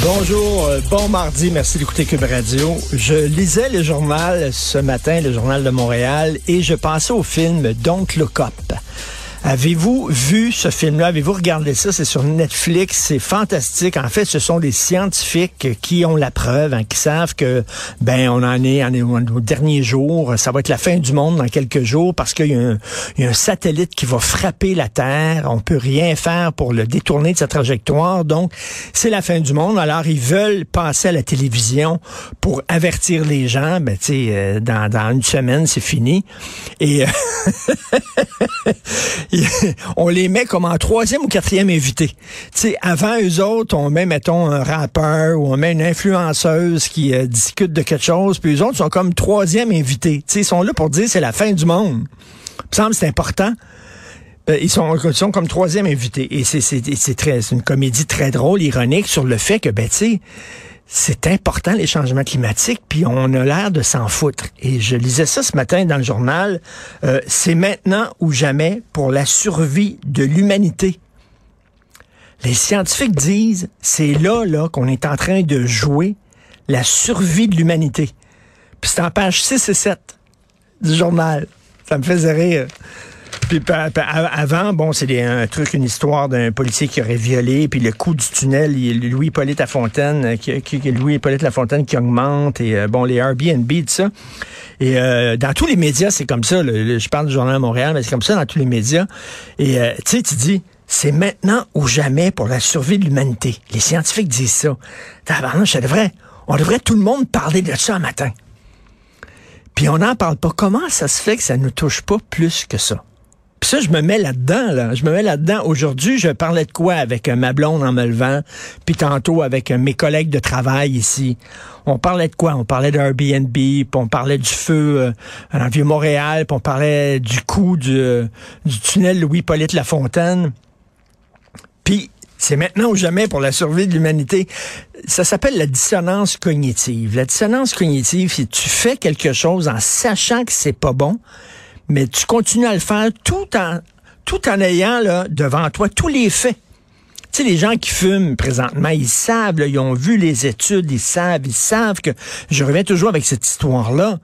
Bonjour, euh, bon mardi, merci d'écouter Cube Radio. Je lisais le journal ce matin, le journal de Montréal, et je pensais au film Don't Look Up. Avez-vous vu ce film-là? Avez-vous regardé ça? C'est sur Netflix. C'est fantastique. En fait, ce sont des scientifiques qui ont la preuve, hein, qui savent que, ben, on en est, on est au dernier jour. Ça va être la fin du monde dans quelques jours parce qu'il y, a un satellite qui va frapper la Terre. On peut rien faire pour le détourner de sa trajectoire. Donc, c'est la fin du monde. Alors, ils veulent passer à la télévision pour avertir les gens. Ben, tu sais, euh, dans, dans une semaine, c'est fini. Et, euh, on les met comme en troisième ou quatrième invité. Sais, avant eux autres, on met, mettons, un rappeur ou on met une influenceuse qui euh, discute de quelque chose, puis eux autres sont comme troisième invité. Sais, ils sont là pour dire c'est la fin du monde. Il me semble c'est important. Euh, ils, sont, ils sont comme troisième invité. Et c'est très, c'est une comédie très drôle, ironique sur le fait que, ben, tu sais, c'est important les changements climatiques, puis on a l'air de s'en foutre. Et je lisais ça ce matin dans le journal. Euh, c'est maintenant ou jamais pour la survie de l'humanité. Les scientifiques disent, c'est là, là, qu'on est en train de jouer la survie de l'humanité. Puis c'est en page 6 et 7 du journal. Ça me faisait rire. Puis avant, bon, c'est un truc, une histoire d'un policier qui aurait violé, puis le coup du tunnel, il Louis Hippolyte Lafontaine, euh, qui, qui, Louis Hippolyte Lafontaine qui augmente, et euh, bon, les Airbnb, tout ça. Et euh, dans tous les médias, c'est comme ça. je parle du journal Montréal, mais c'est comme ça dans tous les médias. Et tu sais, tu dis, c'est maintenant ou jamais pour la survie de l'humanité. Les scientifiques disent ça. Ça devrait, on devrait tout le monde parler de ça un matin. Puis on n'en parle pas. Comment ça se fait que ça ne nous touche pas plus que ça? Puis ça, je me mets là-dedans, là. Je me mets là-dedans. Aujourd'hui, je parlais de quoi avec euh, ma blonde en me levant, puis tantôt avec euh, mes collègues de travail ici. On parlait de quoi? On parlait d'Airbnb, puis on parlait du feu euh, le Vieux-Montréal, puis on parlait du coup du, du tunnel Louis-Polyte Lafontaine. Puis c'est maintenant ou jamais pour la survie de l'humanité. Ça s'appelle la dissonance cognitive. La dissonance cognitive, si tu fais quelque chose en sachant que c'est pas bon, mais tu continues à le faire tout en, tout en ayant là, devant toi tous les faits. Tu sais, les gens qui fument présentement, ils savent, ils ont vu les études, ils savent, ils savent que... Je reviens toujours avec cette histoire-là.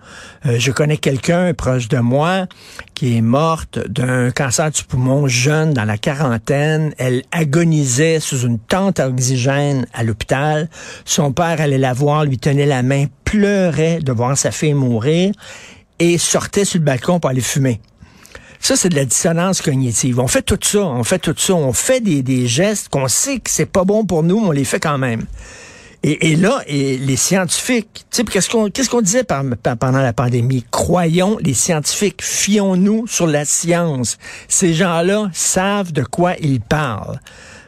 Euh, je connais quelqu'un proche de moi qui est morte d'un cancer du poumon jeune dans la quarantaine. Elle agonisait sous une tente à oxygène à l'hôpital. Son père allait la voir, lui tenait la main, pleurait de voir sa fille mourir et sortait sur le balcon pour aller fumer. Ça, c'est de la dissonance cognitive. On fait tout ça, on fait tout ça, on fait des, des gestes qu'on sait que c'est pas bon pour nous, mais on les fait quand même. Et, et là, et les scientifiques, qu'est-ce qu'on qu'est-ce qu'on disait pendant la pandémie? Croyons les scientifiques, fions-nous sur la science. Ces gens-là savent de quoi ils parlent.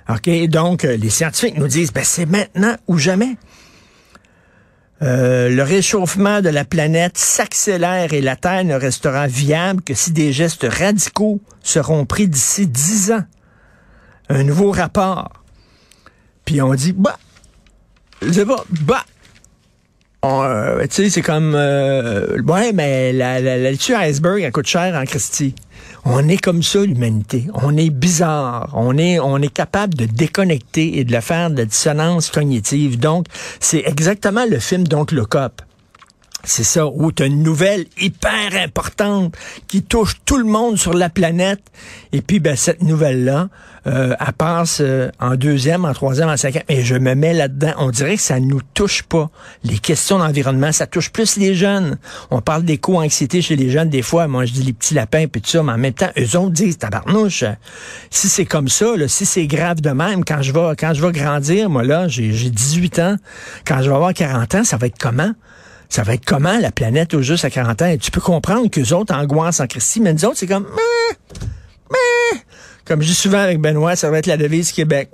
OK? Donc, euh, les scientifiques nous disent, ben, c'est maintenant ou jamais. Euh, le réchauffement de la planète s'accélère et la Terre ne restera viable que si des gestes radicaux seront pris d'ici dix ans. Un nouveau rapport. Puis on dit, bah, je sais pas, bah, euh, tu sais, c'est comme, euh, ouais, mais la, la, la iceberg, elle coûte cher en Christie. On est comme ça, l'humanité. On est bizarre. On est, on est capable de déconnecter et de le faire de la dissonance cognitive. Donc, c'est exactement le film Donc le cop. C'est ça, où tu une nouvelle hyper importante qui touche tout le monde sur la planète. Et puis, ben, cette nouvelle-là, euh, elle passe euh, en deuxième, en troisième, en cinquième. Et je me mets là-dedans. On dirait que ça nous touche pas. Les questions d'environnement, ça touche plus les jeunes. On parle d'éco-anxiété chez les jeunes des fois. Moi, je dis les petits lapins puis tout ça. Mais en même temps, eux autres disent, tabarnouche, si c'est comme ça, là, si c'est grave de même, quand je vais, quand je vais grandir, moi là, j'ai 18 ans, quand je vais avoir 40 ans, ça va être comment? Ça va être comment la planète au juste à 40 ans? Et tu peux comprendre qu'eux autres angoissent en Christie, mais nous autres, c'est comme, mais, mais, comme je dis souvent avec Benoît, ça va être la devise Québec.